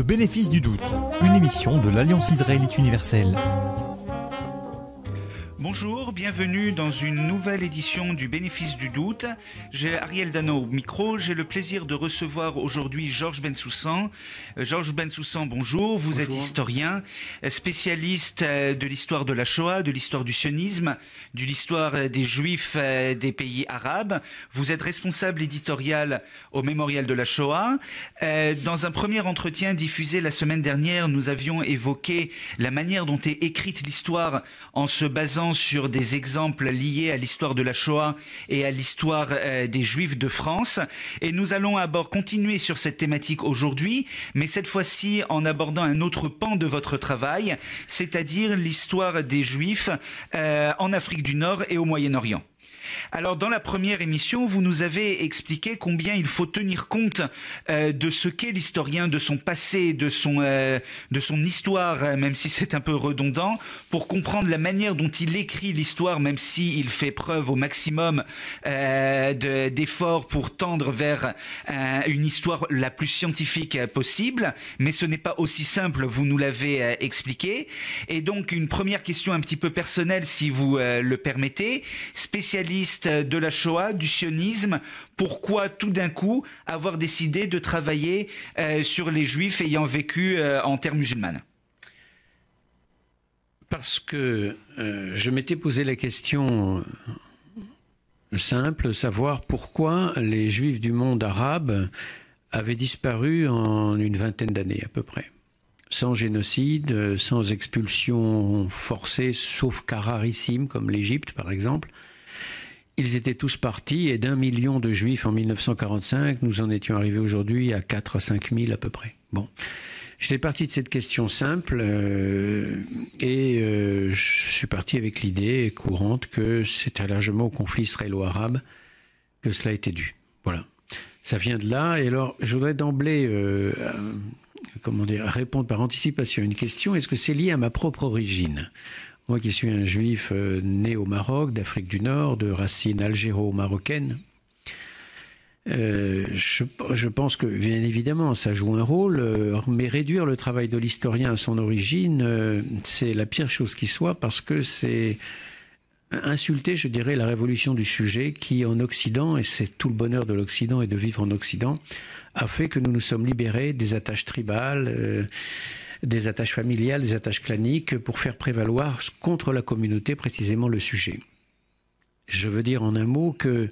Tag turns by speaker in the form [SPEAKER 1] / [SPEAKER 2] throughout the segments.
[SPEAKER 1] Le bénéfice du doute, une émission de l'Alliance israélite universelle.
[SPEAKER 2] Bonjour, bienvenue dans une nouvelle édition du Bénéfice du doute. J'ai Ariel Dano au micro. J'ai le plaisir de recevoir aujourd'hui Georges Bensoussan. Euh, Georges Bensoussan, bonjour. Vous êtes historien, euh, spécialiste euh, de l'histoire de la Shoah, de l'histoire du sionisme, de l'histoire des Juifs des pays arabes. Vous êtes responsable éditorial au Mémorial de la Shoah. Dans un premier entretien diffusé la semaine dernière, nous avions évoqué la manière dont est écrite l'histoire en se basant sur des exemples liés à l'histoire de la Shoah et à l'histoire euh, des Juifs de France. Et nous allons à bord continuer sur cette thématique aujourd'hui, mais cette fois-ci en abordant un autre pan de votre travail, c'est-à-dire l'histoire des Juifs euh, en Afrique du Nord et au Moyen-Orient. Alors dans la première émission, vous nous avez expliqué combien il faut tenir compte euh, de ce qu'est l'historien, de son passé, de son, euh, de son histoire, euh, même si c'est un peu redondant, pour comprendre la manière dont il écrit l'histoire, même s'il fait preuve au maximum d'efforts pour tendre vers une histoire la plus scientifique possible. Mais ce n'est pas aussi simple, vous nous l'avez expliqué. Et donc une première question un petit peu personnelle, si vous le permettez, spécialiste de la Shoah, du sionisme, pourquoi tout d'un coup avoir décidé de travailler euh, sur les juifs ayant vécu euh, en terre musulmane?
[SPEAKER 3] Parce que euh, je m'étais posé la question simple, savoir pourquoi les juifs du monde arabe avaient disparu en une vingtaine d'années à peu près sans génocide, sans expulsion forcée, sauf cas rarissimes comme l'Égypte par exemple. Ils étaient tous partis et d'un million de juifs en 1945, nous en étions arrivés aujourd'hui à 4 à 5 000 à peu près. Bon. J'étais parti de cette question simple euh, et euh, je suis parti avec l'idée courante que c'était largement au conflit israélo-arabe que cela était dû. Voilà. Ça vient de là. Et alors, je voudrais d'emblée, euh, comment répondre par anticipation à une question. Est-ce que c'est lié à ma propre origine? Moi qui suis un juif euh, né au Maroc, d'Afrique du Nord, de racines algéro-marocaines, euh, je, pense que, bien évidemment, ça joue un rôle, euh, mais réduire le travail de l'historien à son origine, c'est la pire chose qui soit parce que c'est insulter, je dirais, la révolution du sujet qui, en Occident, et c'est tout le bonheur de l'Occident et de vivre en Occident, a fait que nous nous sommes libérés des attaches tribales des attaches familiales, des attaches claniques, pour faire prévaloir contre la communauté précisément le sujet. Je veux dire en un mot que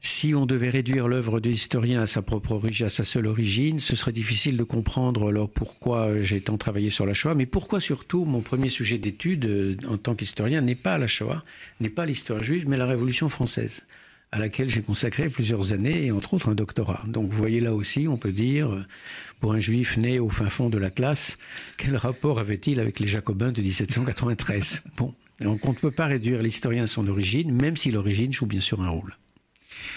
[SPEAKER 3] si on devait réduire l'œuvre de l'historien à sa propre origine, à sa seule origine, ce serait difficile de comprendre alors pourquoi j'ai tant travaillé sur la Shoah, mais pourquoi surtout mon premier sujet d'étude euh, en tant qu'historien n'est pas la Shoah, n'est pas l'histoire juive, mais la Révolution française à laquelle j'ai consacré plusieurs années et entre autres un doctorat. Donc vous voyez là aussi, on peut dire, pour un juif né au fin fond de l'Atlas, quel rapport avait-il avec les Jacobins de 1793 Bon, donc on ne peut pas réduire l'historien à son origine, même si l'origine joue bien sûr un rôle.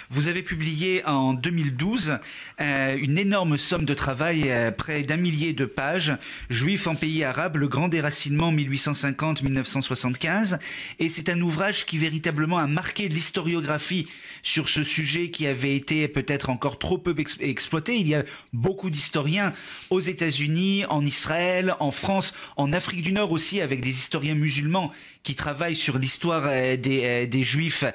[SPEAKER 2] Vous avez publié en 2012 euh, une énorme somme de travail, euh, près d'un millier de pages, Juifs en pays arabe, le grand déracinement 1850-1975. Et c'est un ouvrage qui véritablement a marqué l'historiographie sur ce sujet qui avait été peut-être encore trop peu exploité. Il y a beaucoup d'historiens aux États-Unis, en Israël, en France, en Afrique du Nord aussi, avec des historiens musulmans qui travaillent sur l'histoire euh, des, Juifs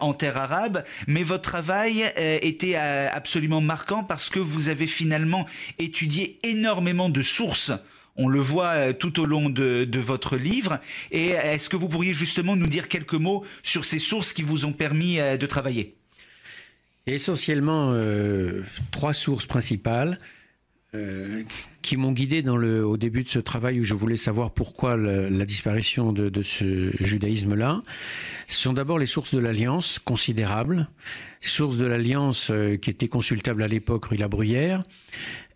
[SPEAKER 2] en terre arabe. Votre travail euh, était euh, absolument marquant parce que vous avez finalement étudié énormément de sources. On le voit euh, tout au long de, votre livre. Et est-ce que vous pourriez justement nous dire quelques mots sur ces sources qui vous ont permis de travailler?
[SPEAKER 3] Essentiellement, trois sources principales. Euh, qui m'ont guidé au début de ce travail où je voulais savoir pourquoi la, disparition de, ce judaïsme-là. Sont d'abord les sources de l'Alliance, considérables, sources de l'Alliance euh, qui étaient consultables à l'époque rue La Bruyère,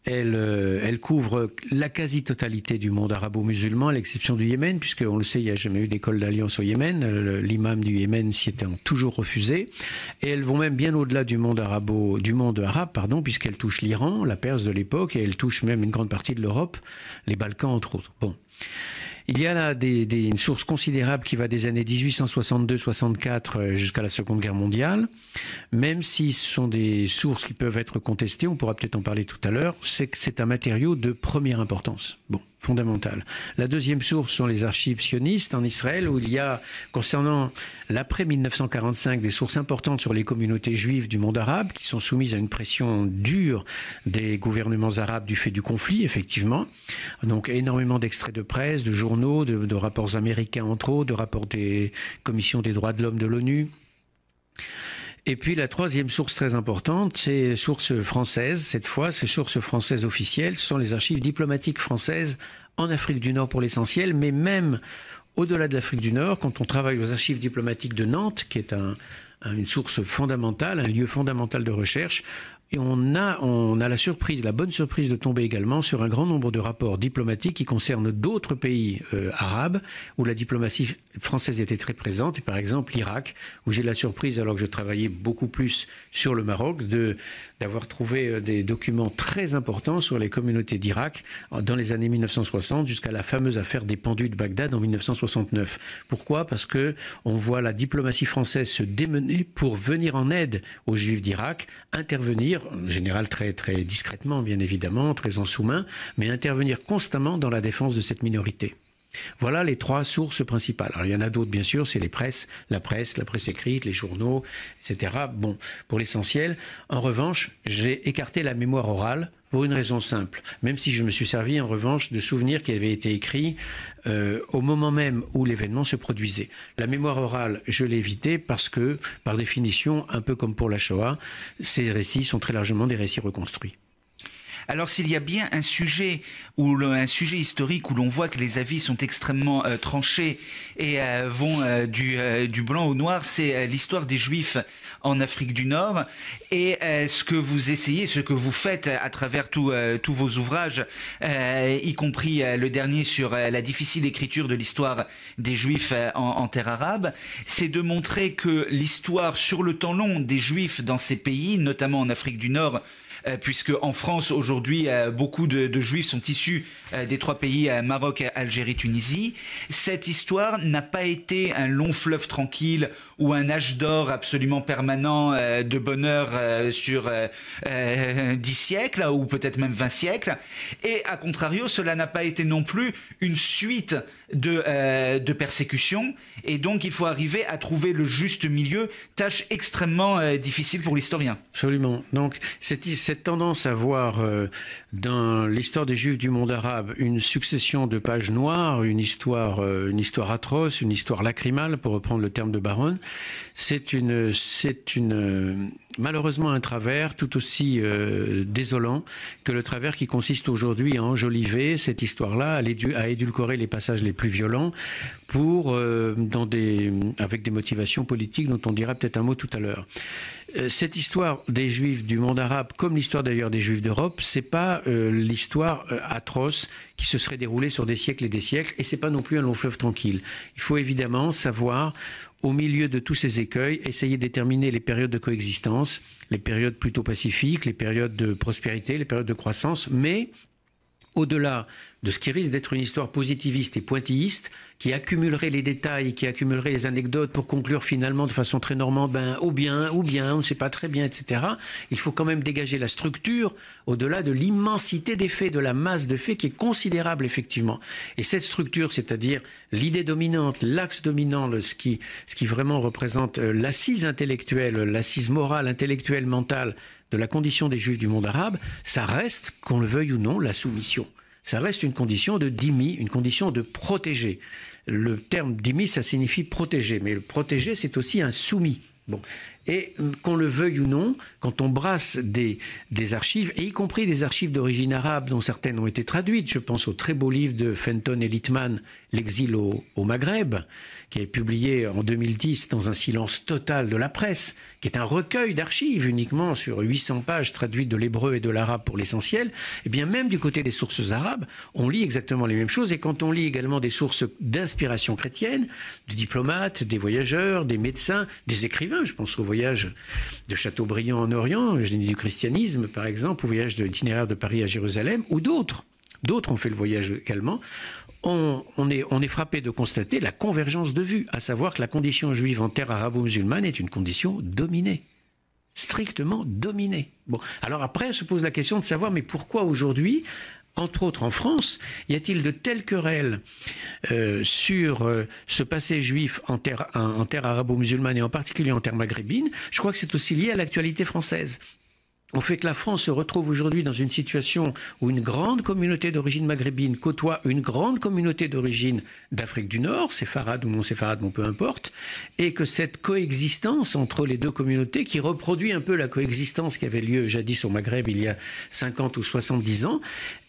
[SPEAKER 3] elle, euh, elle couvre la quasi-totalité du monde arabo-musulman, à l'exception du Yémen, puisqu'on le sait, il n'y a jamais eu d'école d'alliance au Yémen. L'imam du Yémen s'y était toujours refusé. Et elles vont même bien au-delà du monde arabo, du monde arabe, pardon, puisqu'elles touchent l'Iran, la Perse de l'époque, et elles touchent même une grande partie de l'Europe, les Balkans entre autres. Bon. Il y a là une source considérable qui va des années 1862-64 euh, jusqu'à la Seconde Guerre mondiale. Même si ce sont des sources qui peuvent être contestées, on pourra peut-être en parler tout à l'heure, c'est un matériau de première importance. Bon fondamentale. La deuxième source sont les archives sionistes en Israël, où il y a, concernant l'après 1945, des sources importantes sur les communautés juives du monde arabe, qui sont soumises à une pression dure des gouvernements arabes du fait du conflit, effectivement. Donc énormément d'extraits de presse, de journaux, de, rapports américains entre autres, de rapports des commissions des droits de l'homme de l'ONU. Et puis la troisième source très importante, c'est source française. Cette fois, ces sources françaises officielles, ce sont les archives diplomatiques françaises en Afrique du Nord pour l'essentiel, mais même au-delà de l'Afrique du Nord, quand on travaille aux archives diplomatiques de Nantes, qui est un, une source fondamentale, un lieu fondamental de recherche, et on a, on a la surprise, la bonne surprise de tomber également sur un grand nombre de rapports diplomatiques qui concernent d'autres pays euh, arabes où la diplomatie française était très présente. Et par exemple l'Irak, où j'ai la surprise, alors que je travaillais beaucoup plus sur le Maroc, de d'avoir trouvé euh, des documents très importants sur les communautés d'Irak dans les années 1960 jusqu'à la fameuse affaire des pendus de Bagdad en 1969. Pourquoi? Parce que on voit la diplomatie française se démener pour venir en aide aux Juifs d'Irak, intervenir en général très très discrètement bien évidemment, très en sous-main, mais intervenir constamment dans la défense de cette minorité. Voilà les trois sources principales. Il y en a d'autres bien sûr, c'est les presses, la presse, la presse écrite, les journaux, etc. Bon, pour l'essentiel. En revanche, j'ai écarté la mémoire orale pour une raison simple. Même si je me suis servi en revanche de souvenirs qui avaient été écrits euh, au moment même où l'événement se produisait. La mémoire orale, je l'ai évitée parce que, par définition, un peu comme pour la Shoah, ces récits sont très largement des récits reconstruits.
[SPEAKER 2] Alors s'il y a bien un sujet un sujet historique où l'on voit que les avis sont extrêmement euh, tranchés et euh, vont euh, du, blanc au noir, c'est l'histoire des Juifs en Afrique du Nord. Et ce que vous essayez, ce que vous faites à travers tous vos ouvrages, y compris le dernier sur la difficile écriture de l'histoire des Juifs en, en terre arabe, c'est de montrer que l'histoire sur le temps long des Juifs dans ces pays, notamment en Afrique du Nord, puisque en France aujourd'hui euh, beaucoup de, juifs sont issus euh, des trois pays Maroc, Algérie, Tunisie. Cette histoire n'a pas été un long fleuve tranquille ou un âge d'or absolument permanent euh, de bonheur euh, sur euh, dix siècles ou peut-être même vingt siècles. Et à contrario, cela n'a pas été non plus une suite de, de persécutions. Et donc, il faut arriver à trouver le juste milieu, tâche extrêmement difficile pour l'historien.
[SPEAKER 3] Absolument. Donc, cette, cette tendance à voir dans l'histoire des Juifs du monde arabe une succession de pages noires, une histoire, une histoire atroce, une histoire lacrymale, pour reprendre le terme de Baron, c'est une, c'est une, malheureusement un travers tout aussi euh, désolant que le travers qui consiste aujourd'hui à enjoliver cette histoire-là, à, édulcorer les passages les plus violents pour, euh, dans des, avec des motivations politiques dont on dira peut-être un mot tout à l'heure. Euh, cette histoire des Juifs du monde arabe, comme l'histoire d'ailleurs des Juifs d'Europe, c'est pas euh, l'histoire euh, atroce qui se serait déroulée sur des siècles et des siècles, et c'est pas non plus un long fleuve tranquille. Il faut évidemment savoir au milieu de tous ces écueils, essayer de déterminer les périodes de coexistence, les périodes plutôt pacifiques, les périodes de prospérité, les périodes de croissance, mais au-delà de ce qui risque d'être une histoire positiviste et pointilliste, qui accumulerait les détails, qui accumulerait les anecdotes pour conclure finalement de façon très normande, ben, ou bien, ou bien, on ne sait pas très bien, etc. Il faut quand même dégager la structure au-delà de l'immensité des faits, de la masse de faits qui est considérable effectivement. Et cette structure, c'est-à-dire l'idée dominante, l'axe dominant, ce qui, ce qui vraiment représente euh, l'assise intellectuelle, l'assise morale, intellectuelle, mentale de la condition des juifs du monde arabe, ça reste, qu'on le veuille ou non, la soumission. Ça reste une condition de dimi, une condition de protéger. Le terme dimi, ça signifie protéger, mais le protéger, c'est aussi un soumis. Bon. Et qu'on le veuille ou non, quand on brasse des, archives, et y compris des archives d'origine arabe dont certaines ont été traduites, je pense au très beau livre de Fenton et Littman, L'exil au, au, Maghreb, qui est publié en 2010 dans un silence total de la presse, qui est un recueil d'archives uniquement sur 800 pages traduites de l'hébreu et de l'arabe pour l'essentiel, et eh bien même du côté des sources arabes, on lit exactement les mêmes choses, et quand on lit également des sources d'inspiration chrétienne, des diplomates, des voyageurs, des médecins, des écrivains, je pense aux de Chateaubriand en Orient, génie du christianisme par exemple, au voyage de l'itinéraire de Paris à Jérusalem, ou d'autres. D'autres ont fait le voyage également on, est, on est frappé de constater la convergence de vues, à savoir que la condition juive en terre arabo-musulmane est une condition dominée strictement dominée. Bon, alors après, se pose la question de savoir, mais pourquoi aujourd'hui, entre autres en France, y a-t-il de telles querelles euh, sur euh, ce passé juif en terre, arabo-musulmane et en particulier en terre maghrébine? Je crois que c'est aussi lié à l'actualité française. On fait que la France se retrouve aujourd'hui dans une situation où une grande communauté d'origine maghrébine côtoie une grande communauté d'origine d'Afrique du Nord, séfarade ou non séfarade, bon peu importe, et que cette coexistence entre les deux communautés, qui reproduit un peu la coexistence qui avait lieu jadis au Maghreb il y a 50 ou 70 ans,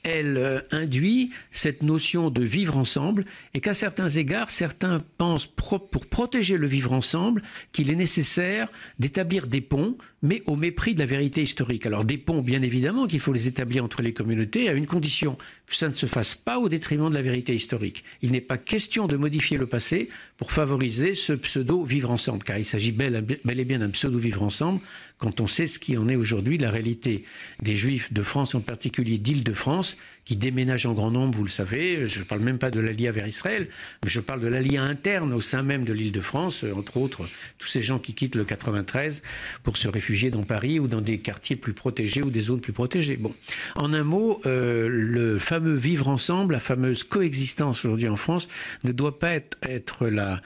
[SPEAKER 3] elle euh, induit cette notion de vivre ensemble et qu'à certains égards, certains pensent pour protéger le vivre ensemble qu'il est nécessaire d'établir des ponts, mais au mépris de la vérité historique. Alors des ponts, bien évidemment, qu'il faut les établir entre les communautés à une condition, que ça ne se fasse pas au détriment de la vérité historique. Il n'est pas question de modifier le passé pour favoriser ce pseudo vivre ensemble, car il s'agit bel, et bien d'un pseudo vivre ensemble quand on sait ce qui en est aujourd'hui la réalité des Juifs de France, en particulier d'Île-de-France, qui déménagent en grand nombre, vous le savez. Je ne parle même pas de l'allié vers Israël, mais je parle de l'allié interne au sein même de l'Île-de-France, entre autres tous ces gens qui quittent le 93 pour se réfugier dans Paris ou dans des quartiers plus protégés ou des zones plus protégées. Bon, en un mot, euh, le fameux vivre ensemble, la fameuse coexistence aujourd'hui en France, ne doit pas être, la,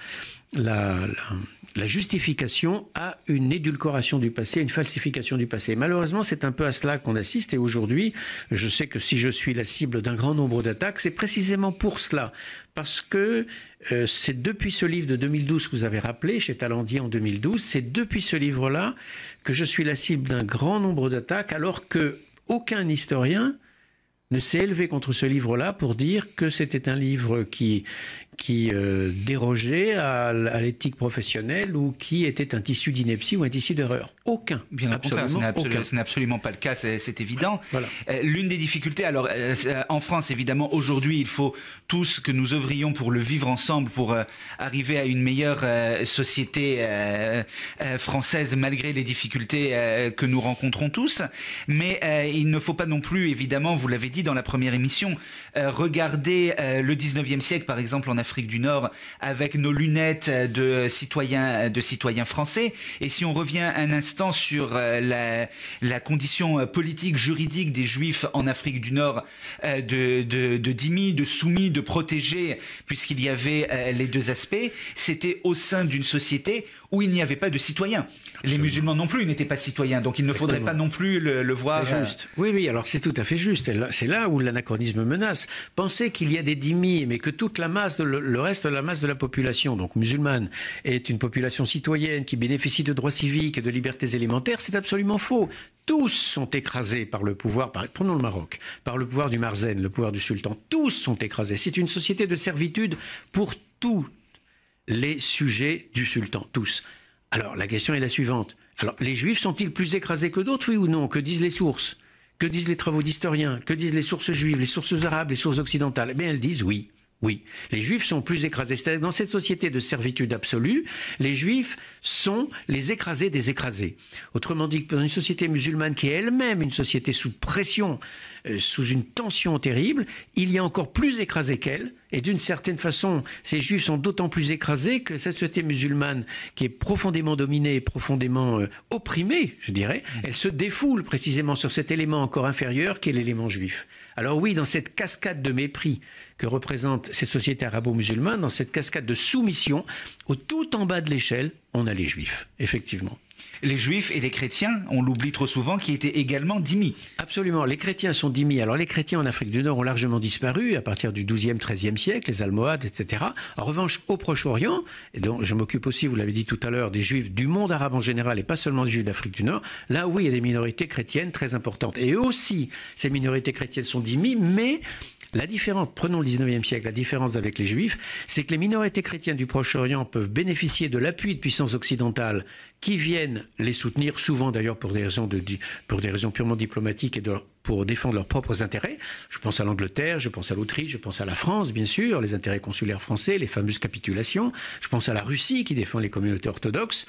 [SPEAKER 3] justification à une édulcoration du passé, à une falsification du passé. Malheureusement, c'est un peu à cela qu'on assiste. Et aujourd'hui, je sais que si je suis la cible d'un grand nombre d'attaques, c'est précisément pour cela. Parce que euh, c'est depuis ce livre de 2012 que vous avez rappelé, chez Talendier en 2012, c'est depuis ce livre-là que je suis la cible d'un grand nombre d'attaques, alors que aucun historien s'est élevé contre ce livre-là pour dire que c'était un livre qui, qui euh, dérogeait à, l'éthique professionnelle ou qui était un tissu d'ineptie ou un tissu d'erreur. Aucun.
[SPEAKER 2] Bien absolument, ce n'est absolument pas le cas, c'est évident. Euh, l'une des difficultés, alors euh, en France évidemment aujourd'hui il faut tous que nous œuvrions pour le vivre ensemble, pour arriver à une meilleure société française malgré les difficultés que nous rencontrons tous. Mais il ne faut pas non plus évidemment, vous l'avez dit dans la première émission, regarder le 19e siècle par exemple en Afrique du Nord avec nos lunettes de citoyens, de citoyens français. Et si on revient un instant sur euh, la, condition euh, politique, juridique des Juifs en Afrique du Nord, euh, de, de, de de soumis, de protégés, puisqu'il y avait les deux aspects, c'était au sein d'une société où il n'y avait pas de citoyens. Les musulmans non plus n'étaient pas citoyens, donc il ne faudrait pas non plus le, voir.
[SPEAKER 3] Juste. Oui, oui, alors c'est tout à fait juste. C'est là où l'anachronisme menace. Penser qu'il y a des dhimmis, mais que toute la masse, le reste de la masse de la population, donc musulmane, est une population citoyenne qui bénéficie de droits civiques et de libertés élémentaires, c'est absolument faux. Tous sont écrasés par le pouvoir, prenons le Maroc, par le pouvoir du Marzen, le pouvoir du sultan. Tous sont écrasés. C'est une société de servitude pour tous les sujets du sultan, tous. Alors la question est la suivante. Alors les juifs sont-ils plus écrasés que d'autres, oui ou non? Que disent les sources? Que disent les travaux d'historiens? Que disent les sources juives, les sources arabes, les sources occidentales? Eh bien elles disent oui. Oui, les juifs sont plus écrasés. C'est-à-dire dans cette société de servitude absolue, les juifs sont les écrasés des écrasés. Autrement dit, dans une société musulmane qui est elle-même une société sous pression, sous une tension terrible, il y a encore plus écrasés qu'elle. Et d'une certaine façon, ces juifs sont d'autant plus écrasés que cette société musulmane, qui est profondément dominée, profondément euh, opprimée, je dirais, elle se défoule précisément sur cet élément encore inférieur qui est l'élément juif. Alors oui, dans cette cascade de mépris que représentent ces sociétés arabo-musulmanes, dans cette cascade de soumission, au tout en bas de l'échelle, on a les juifs, effectivement.
[SPEAKER 2] Les juifs et les chrétiens, on l'oublie trop souvent, qui étaient également dhimmis.
[SPEAKER 3] Absolument, les chrétiens sont dhimmis. Alors les chrétiens en Afrique du Nord ont largement disparu à partir du XIIe, XIIIe siècle, les Almohades, etc. En revanche, au Proche-Orient, et dont je m'occupe aussi, vous l'avez dit tout à l'heure, des juifs du monde arabe en général et pas seulement des juifs d'Afrique du Nord, là oui, il y a des minorités chrétiennes très importantes. Et aussi, ces minorités chrétiennes sont dhimmis, mais la différence, prenons le 19e siècle, la différence avec les juifs, c'est que les minorités chrétiennes du Proche-Orient peuvent bénéficier de l'appui de puissances occidentales qui viennent les soutenir, souvent d'ailleurs pour des raisons, purement diplomatiques et pour défendre leurs propres intérêts. Je pense à l'Angleterre, je pense à l'Autriche, je pense à la France, bien sûr, les intérêts consulaires français, les fameuses capitulations. Je pense à la Russie qui défend les communautés orthodoxes,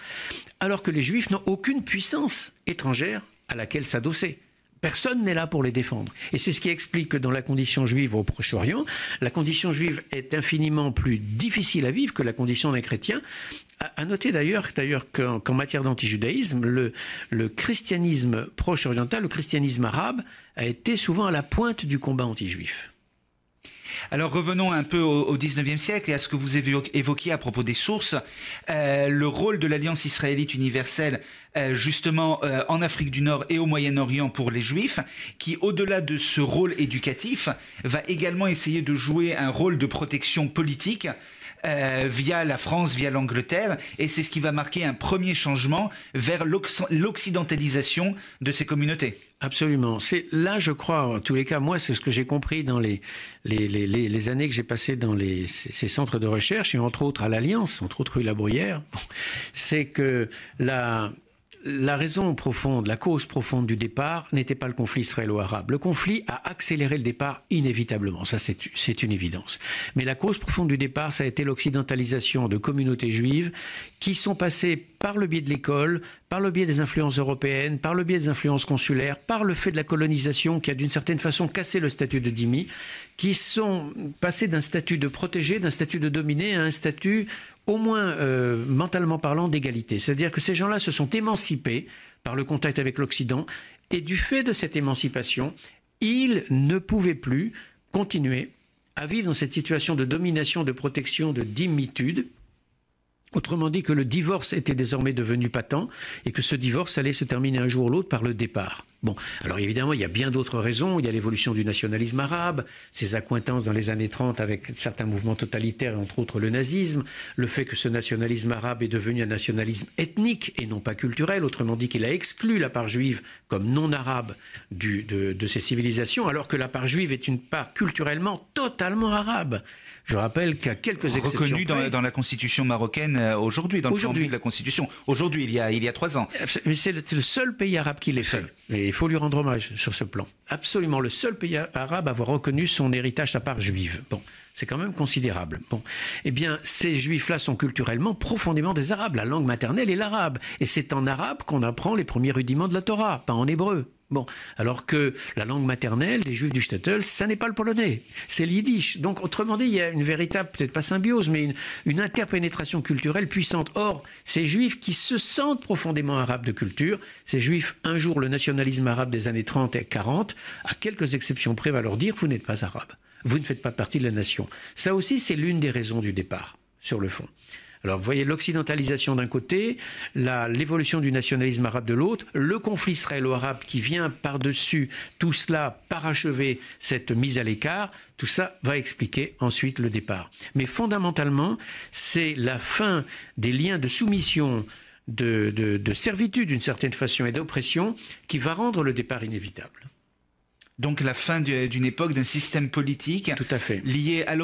[SPEAKER 3] alors que les juifs n'ont aucune puissance étrangère à laquelle s'adosser. Personne n'est là pour les défendre. Et c'est ce qui explique que dans la condition juive au Proche-Orient, la condition juive est infiniment plus difficile à vivre que la condition d'un chrétien. À noter d'ailleurs, d'ailleurs qu'en matière d'antijudaïsme, le, le christianisme proche-oriental, le christianisme arabe, a été souvent à la pointe du combat anti-juif.
[SPEAKER 2] Alors revenons un peu au, XIXe siècle et à ce que vous évoquiez à propos des sources. Euh, le rôle de l'Alliance israélite universelle, euh, justement euh, en Afrique du Nord et au Moyen-Orient pour les Juifs, qui au-delà de ce rôle éducatif, va également essayer de jouer un rôle de protection politique euh, via la France, via l'Angleterre, et c'est ce qui va marquer un premier changement vers l'occidentalisation de ces communautés.
[SPEAKER 3] Absolument. C'est là, je crois, en tous les cas, moi, c'est ce que j'ai compris dans les, années que j'ai passées dans ces centres de recherche, et entre autres à l'Alliance, entre autres rue La Bruyère, c'est que la, la raison profonde, la cause profonde du départ n'était pas le conflit israélo-arabe. Le conflit a accéléré le départ inévitablement, ça c'est une évidence. Mais la cause profonde du départ, ça a été l'occidentalisation de communautés juives qui sont passées par le biais de l'école, par le biais des influences européennes, par le biais des influences consulaires, par le fait de la colonisation qui a d'une certaine façon cassé le statut de dhimmi, qui sont passés d'un statut de protégé, d'un statut de dominé à un statut au moins euh, mentalement parlant, d'égalité. C'est-à-dire que ces gens-là se sont émancipés par le contact avec l'Occident, et du fait de cette émancipation, ils ne pouvaient plus continuer à vivre dans cette situation de domination, de protection, de dimitude, Autrement dit que le divorce était désormais devenu patent et que ce divorce allait se terminer un jour ou l'autre par le départ. Bon, alors évidemment, il y a bien d'autres raisons. Il y a l'évolution du nationalisme arabe, ses accointances dans les années 30 avec certains mouvements totalitaires, entre autres le nazisme, le fait que ce nationalisme arabe est devenu un nationalisme ethnique et non pas culturel, autrement dit qu'il a exclu la part juive comme non arabe de, de ces civilisations, alors que la part juive est une part culturellement totalement arabe. Je rappelle qu'à quelques exceptions
[SPEAKER 2] reconnu dans, dans, la constitution marocaine euh, aujourd'hui, dans le de la constitution. Aujourd'hui, il y a il y a trois ans.
[SPEAKER 3] Mais c'est le, seul pays arabe qui l'ait fait. Et il faut lui rendre hommage sur ce plan. Absolument, le seul pays arabe à avoir reconnu son héritage à part juive. Bon. C'est quand même considérable. Bon, eh bien, ces juifs-là sont culturellement profondément des arabes. La langue maternelle est l'arabe. Et c'est en arabe qu'on apprend les premiers rudiments de la Torah, pas en hébreu. Bon, alors que la langue maternelle des juifs du Shtetl, ça n'est pas le polonais, c'est l'yiddish. Donc, autrement dit, il y a une véritable, peut-être pas symbiose, mais une, interpénétration culturelle puissante. Or, ces juifs qui se sentent profondément arabes de culture, ces juifs, un jour, le nationalisme arabe des années 30 et 40, à quelques exceptions près, va leur dire, vous n'êtes pas arabe. Vous ne faites pas partie de la nation. Ça aussi, c'est l'une des raisons du départ, sur le fond. Alors, vous voyez l'occidentalisation d'un côté, l'évolution du nationalisme arabe de l'autre, le conflit israélo-arabe qui vient par-dessus tout cela parachever cette mise à l'écart, tout ça va expliquer ensuite le départ. Mais fondamentalement, c'est la fin des liens de soumission, de, de servitude d'une certaine façon et d'oppression qui va rendre le départ inévitable
[SPEAKER 2] donc la fin d'une époque, d'un système politique
[SPEAKER 3] tout à fait.
[SPEAKER 2] lié à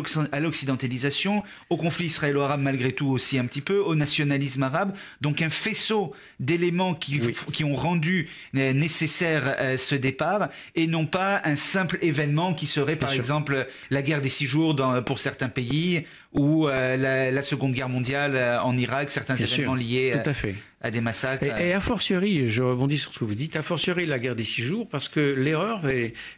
[SPEAKER 2] l'occidentalisation, au conflit israélo-arabe malgré tout aussi un petit peu, au nationalisme arabe, donc un faisceau d'éléments qui, qui ont rendu euh, nécessaire euh, ce départ, et non pas un simple événement qui serait par exemple la guerre des six jours dans, pour certains pays, ou euh, la, Seconde Guerre mondiale en Irak, certains événements liés
[SPEAKER 3] tout à fait
[SPEAKER 2] à des massacres.
[SPEAKER 3] Et, et, a fortiori, je rebondis sur ce que vous dites, a fortiori la guerre des six jours, parce que l'erreur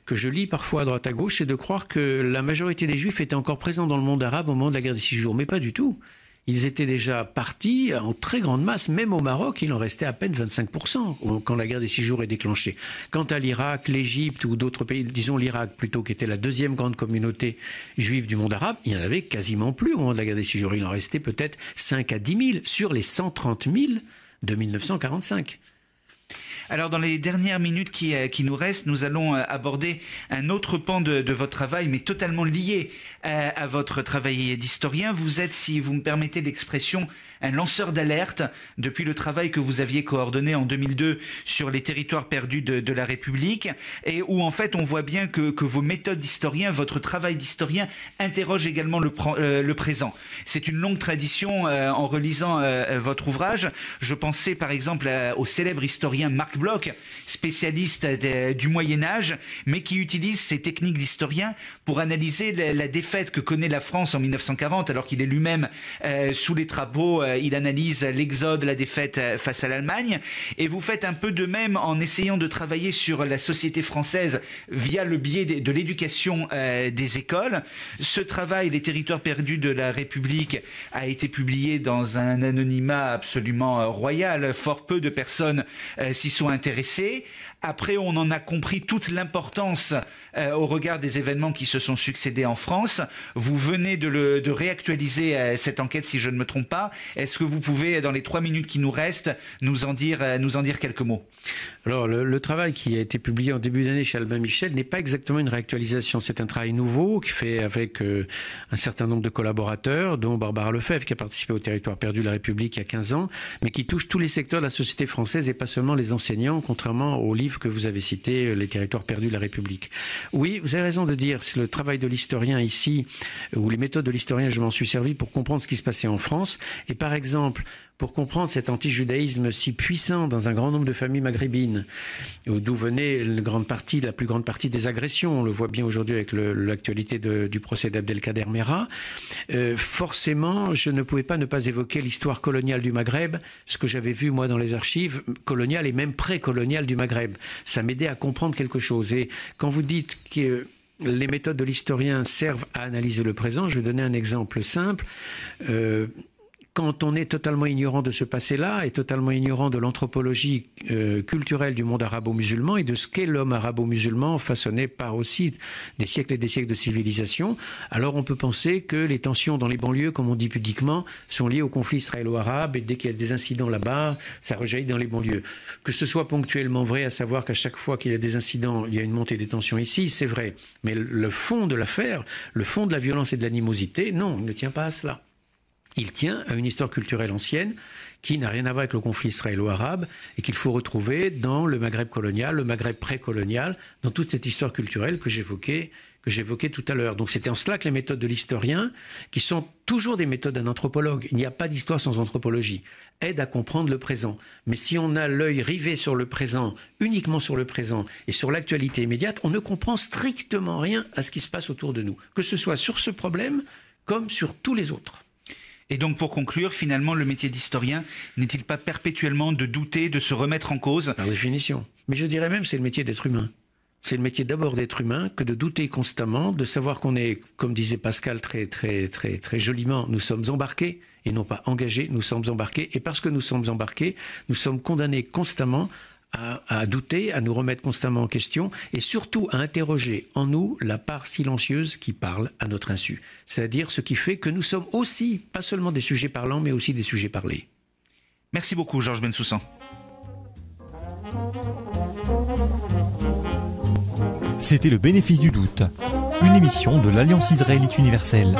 [SPEAKER 3] que je lis parfois à droite à gauche, c'est de croire que la majorité des juifs étaient encore présents dans le monde arabe au moment de la guerre des six jours, mais pas du tout. Ils étaient déjà partis en très grande masse, même au Maroc, il en restait à peine 25% quand la guerre des six jours est déclenchée. Quant à l'Irak, l'Égypte ou d'autres pays, disons l'Irak plutôt, qui était la deuxième grande communauté juive du monde arabe, il n'y en avait quasiment plus au moment de la guerre des six jours. Il en restait peut-être 5 à 10 000 sur les 130 000 de 1945.
[SPEAKER 2] Alors dans les dernières minutes qui, euh, nous restent, nous allons euh, aborder un autre pan de, votre travail, mais totalement lié euh, à votre travail d'historien. Vous êtes, si vous me permettez l'expression, un lanceur d'alerte depuis le travail que vous aviez coordonné en 2002 sur les territoires perdus de, la République et où en fait on voit bien que, vos méthodes d'historien, votre travail d'historien interroge également le, euh, présent. C'est une longue tradition euh, en relisant euh, votre ouvrage. Je pensais par exemple au célèbre historien Marc Bloch, spécialiste du Moyen Âge, mais qui utilise ces techniques d'historien pour analyser la, la, défaite que connaît la France en 1940 alors qu'il est lui-même sous les travaux il analyse l'exode, la défaite euh, face à l'Allemagne, et vous faites un peu de même en essayant de travailler sur la société française via le biais de, l'éducation des écoles. Ce travail, Les territoires perdus de la République, a été publié dans un anonymat absolument royal. Fort peu de personnes s'y sont intéressées. Après, on en a compris toute l'importance euh, au regard des événements qui se sont succédés en France. Vous venez de, le, de réactualiser euh, cette enquête, si je ne me trompe pas. Est-ce que vous pouvez, dans les trois minutes qui nous restent, nous en dire, euh, nous en dire quelques mots?
[SPEAKER 3] Alors, le, travail qui a été publié en début d'année chez Albin Michel n'est pas exactement une réactualisation. C'est un travail nouveau qui fait avec un certain nombre de collaborateurs, dont Barbara Lefebvre, qui a participé au territoire perdu de la République il y a 15 ans, mais qui touche tous les secteurs de la société française et pas seulement les enseignants, contrairement au que vous avez cité, euh, Les territoires perdus de la République. Oui, vous avez raison de dire, c'est le travail de l'historien ici, ou les méthodes de l'historien, je m'en suis servi pour comprendre ce qui se passait en France. Et par exemple, pour comprendre cet anti-judaïsme si puissant dans un grand nombre de familles maghrébines, d'où venait la plus grande partie des agressions. On le voit bien aujourd'hui avec l'actualité du procès d'Abdelkader Mera. Euh, forcément, je ne pouvais pas ne pas évoquer l'histoire coloniale du Maghreb, ce que j'avais vu moi dans les archives coloniales et même pré-coloniales du Maghreb. Ça m'aidait à comprendre quelque chose. Et quand vous dites que les méthodes de l'historien servent à analyser le présent. Je vais donner un exemple simple. Euh, quand on est totalement ignorant de ce passé-là et totalement ignorant de l'anthropologie euh, culturelle du monde arabo-musulman et de ce qu'est l'homme arabo-musulman façonné par aussi des siècles et des siècles de civilisation, alors on peut penser que les tensions dans les banlieues, comme on dit pudiquement, sont liées au conflit israélo-arabe et dès qu'il y a des incidents là-bas, ça rejaillit dans les banlieues. Que ce soit ponctuellement vrai, à savoir qu'à chaque fois qu'il y a des incidents, il y a une montée des tensions ici, c'est vrai. Mais le fond de l'affaire, le fond de la violence et de l'animosité, non, il ne tient pas à cela. Il tient à une histoire culturelle ancienne qui n'a rien à voir avec le conflit israélo-arabe et qu'il faut retrouver dans le Maghreb colonial, le Maghreb précolonial, dans toute cette histoire culturelle que j'évoquais que j'évoquais tout à l'heure. Donc c'était en cela que les méthodes de l'historien, qui sont toujours des méthodes d'un anthropologue, il n'y a pas d'histoire sans anthropologie, aident à comprendre le présent. Mais si on a l'œil rivé sur le présent, uniquement sur le présent et sur l'actualité immédiate, on ne comprend strictement rien à ce qui se passe autour de nous, que ce soit sur ce problème comme sur tous les autres.
[SPEAKER 2] Et donc pour conclure, finalement, le métier d'historien n'est-il pas perpétuellement de douter, de se remettre en cause?
[SPEAKER 3] Par définition. Mais je dirais même c'est le métier d'être humain. C'est le métier d'abord d'être humain que de douter constamment, de savoir qu'on est, comme disait Pascal très très très très joliment, nous sommes embarqués et non pas engagés, nous sommes embarqués et parce que nous sommes embarqués, nous sommes condamnés constamment à, douter, à nous remettre constamment en question et surtout à interroger en nous la part silencieuse qui parle à notre insu. C'est-à-dire ce qui fait que nous sommes aussi, pas seulement des sujets parlants, mais aussi des sujets parlés.
[SPEAKER 2] Merci beaucoup, Georges Bensoussan.
[SPEAKER 1] C'était le bénéfice du doute, une émission de l'Alliance israélite universelle.